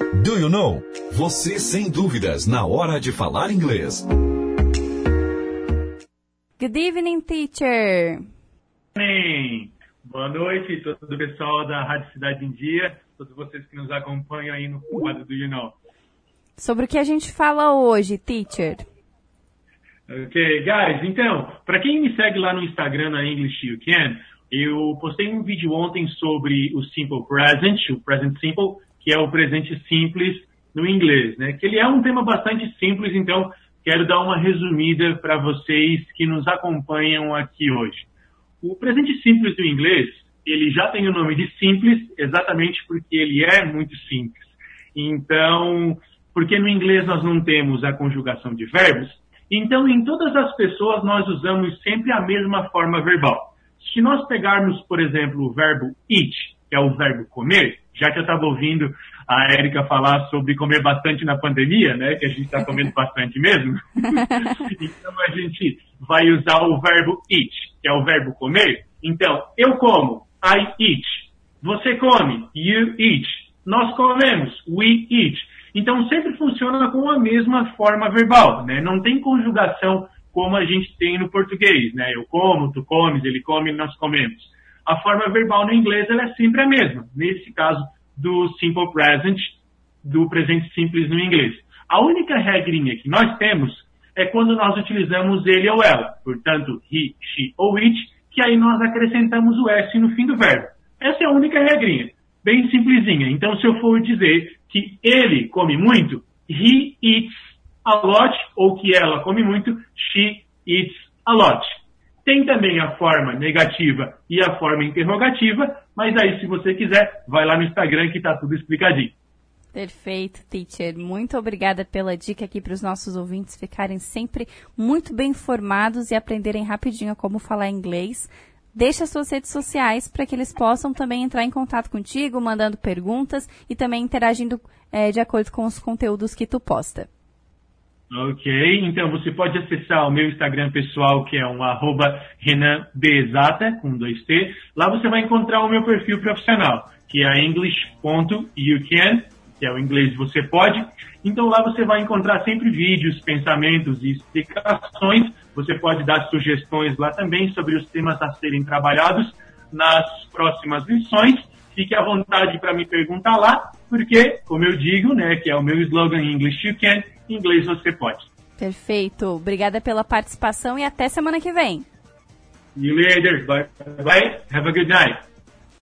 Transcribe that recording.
Do you know? Você sem dúvidas na hora de falar inglês. Good evening, teacher. Bem, boa noite todo o pessoal da Rádio Cidade em Dia, todos vocês que nos acompanham aí no quadro do You Know. Sobre o que a gente fala hoje, teacher? Ok, guys, então, para quem me segue lá no Instagram, na English You Can, eu postei um vídeo ontem sobre o Simple Present, o Present Simple, que é o presente simples no inglês, né? Que ele é um tema bastante simples, então quero dar uma resumida para vocês que nos acompanham aqui hoje. O presente simples do inglês, ele já tem o nome de simples, exatamente porque ele é muito simples. Então, porque no inglês nós não temos a conjugação de verbos, então em todas as pessoas nós usamos sempre a mesma forma verbal. Se nós pegarmos, por exemplo, o verbo eat, que é o verbo comer, já que eu estava ouvindo a Érica falar sobre comer bastante na pandemia, né, que a gente está comendo bastante mesmo, então a gente vai usar o verbo eat, que é o verbo comer. Então, eu como, I eat. Você come, you eat. Nós comemos, we eat. Então, sempre funciona com a mesma forma verbal, né? Não tem conjugação como a gente tem no português, né? Eu como, tu comes, ele come, nós comemos. A forma verbal no inglês é sempre a mesma. Nesse caso do simple present, do presente simples no inglês. A única regrinha que nós temos é quando nós utilizamos ele ou ela. Portanto, he, she ou it, que aí nós acrescentamos o s no fim do verbo. Essa é a única regrinha. Bem simplesinha. Então, se eu for dizer que ele come muito, he eats a lot, ou que ela come muito, she eats a lot. Tem também a forma negativa e a forma interrogativa, mas aí se você quiser, vai lá no Instagram que está tudo explicadinho. Perfeito, teacher. Muito obrigada pela dica aqui para os nossos ouvintes ficarem sempre muito bem informados e aprenderem rapidinho como falar inglês. Deixe as suas redes sociais para que eles possam também entrar em contato contigo, mandando perguntas e também interagindo é, de acordo com os conteúdos que tu posta. Ok, então você pode acessar o meu Instagram pessoal, que é um arroba renanbexata, com dois T. Lá você vai encontrar o meu perfil profissional, que é english.youcan, que é o inglês você pode. Então lá você vai encontrar sempre vídeos, pensamentos e explicações. Você pode dar sugestões lá também sobre os temas a serem trabalhados nas próximas lições. Fique à vontade para me perguntar lá, porque, como eu digo, né, que é o meu slogan English You Can, inglês você pode. Perfeito. Obrigada pela participação e até semana que vem. See you later. Bye. Bye. Have a good night.